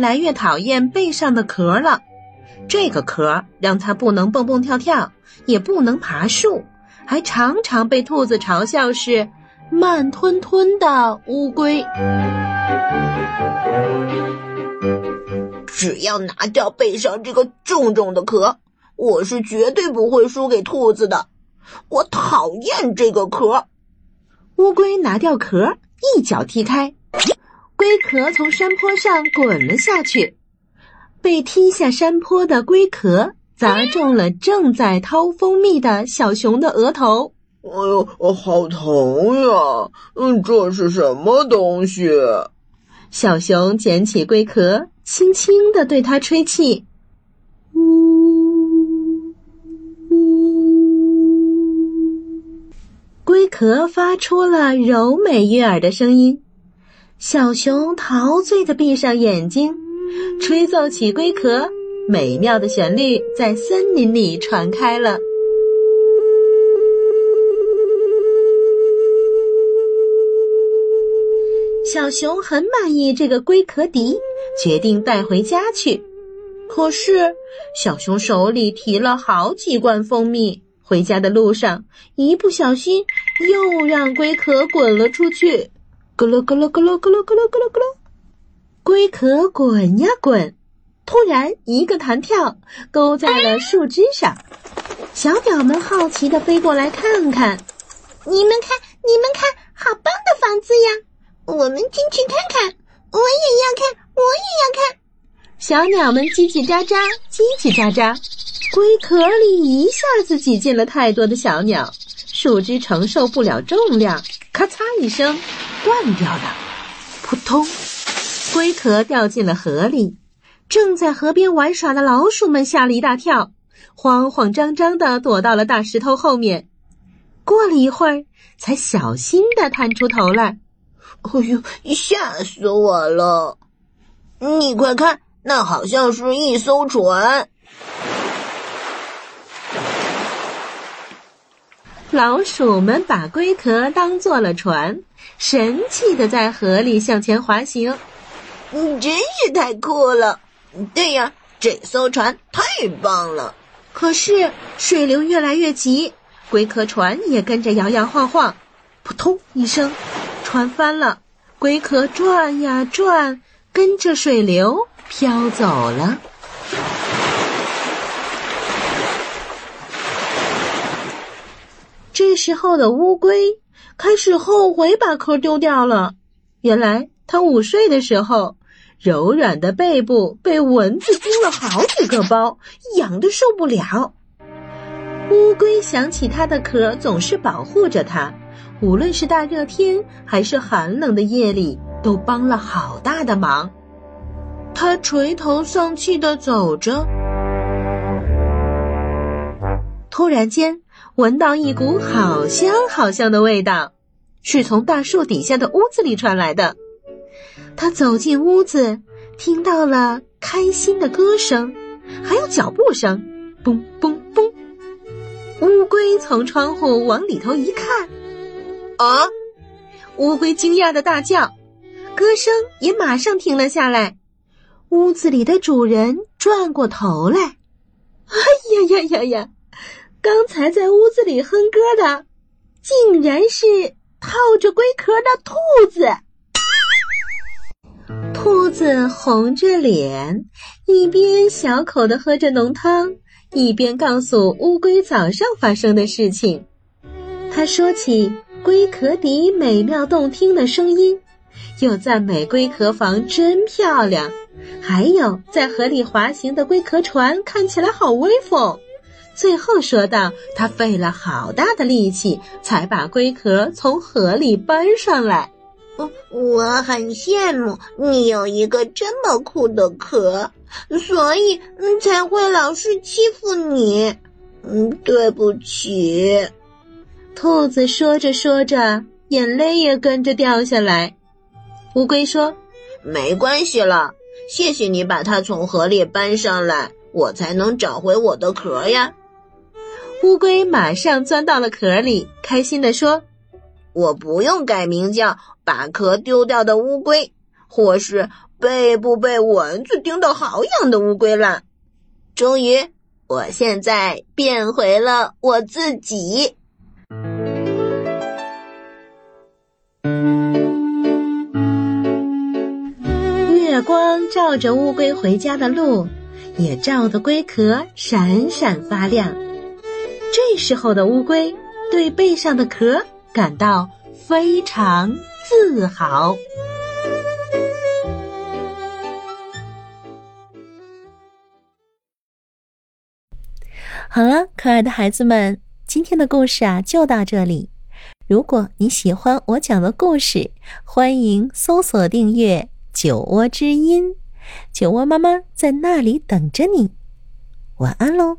来越讨厌背上的壳了，这个壳让它不能蹦蹦跳跳，也不能爬树，还常常被兔子嘲笑是慢吞吞的乌龟。只要拿掉背上这个重重的壳，我是绝对不会输给兔子的。我讨厌这个壳。乌龟拿掉壳，一脚踢开。龟壳从山坡上滚了下去，被踢下山坡的龟壳砸中了正在掏蜂蜜的小熊的额头。哎呦，好疼呀！嗯，这是什么东西？小熊捡起龟壳，轻轻地对它吹气，呜呜。龟壳发出了柔美悦耳的声音。小熊陶醉的闭上眼睛，吹奏起龟壳，美妙的旋律在森林里传开了。小熊很满意这个龟壳笛，决定带回家去。可是，小熊手里提了好几罐蜂蜜，回家的路上一不小心又让龟壳滚了出去。咯咯咯咯咯咯咯咯咯咯咯咯，龟壳滚呀滚，突然一个弹跳，勾在了树枝上。小鸟们好奇的飞过来看看，你们看，你们看，好棒的房子呀！我们进去看看，我也要看，我也要看。小鸟们叽叽喳喳，叽叽喳喳，龟壳里一下子挤进了太多的小鸟，树枝承受不了重量，咔嚓一声。断掉了，扑通，龟壳掉进了河里。正在河边玩耍的老鼠们吓了一大跳，慌慌张张的躲到了大石头后面。过了一会儿，才小心的探出头来。哎呦，吓死我了！你快看，那好像是一艘船。老鼠们把龟壳当做了船，神气的在河里向前滑行。嗯，真是太酷了！对呀，这艘船太棒了。可是水流越来越急，龟壳船也跟着摇摇晃晃。扑通一声，船翻了，龟壳转呀转，跟着水流飘走了。这时候的乌龟开始后悔把壳丢掉了。原来它午睡的时候，柔软的背部被蚊子叮了好几个包，痒得受不了。乌龟想起它的壳总是保护着它，无论是大热天还是寒冷的夜里，都帮了好大的忙。它垂头丧气的走着，突然间。闻到一股好香好香的味道，是从大树底下的屋子里传来的。他走进屋子，听到了开心的歌声，还有脚步声，嘣嘣嘣。乌龟从窗户往里头一看，啊！乌龟惊讶的大叫，歌声也马上停了下来。屋子里的主人转过头来，哎呀呀呀呀！刚才在屋子里哼歌的，竟然是套着龟壳的兔子。兔子红着脸，一边小口的喝着浓汤，一边告诉乌龟早上发生的事情。他说起龟壳底美妙动听的声音，又赞美龟壳房真漂亮，还有在河里滑行的龟壳船看起来好威风。最后说道：“他费了好大的力气，才把龟壳从河里搬上来。”我，我很羡慕你有一个这么酷的壳，所以才会老是欺负你。嗯，对不起。兔子说着说着，眼泪也跟着掉下来。乌龟说：“没关系了，谢谢你把它从河里搬上来，我才能找回我的壳呀。”乌龟马上钻到了壳里，开心地说：“我不用改名叫把壳丢掉的乌龟，或是被不被蚊子叮得好痒的乌龟了。终于，我现在变回了我自己。”月光照着乌龟回家的路，也照得龟壳闪闪发亮。这时候的乌龟对背上的壳感到非常自豪。好了，可爱的孩子们，今天的故事啊就到这里。如果你喜欢我讲的故事，欢迎搜索订阅“酒窝之音”，酒窝妈妈在那里等着你。晚安喽。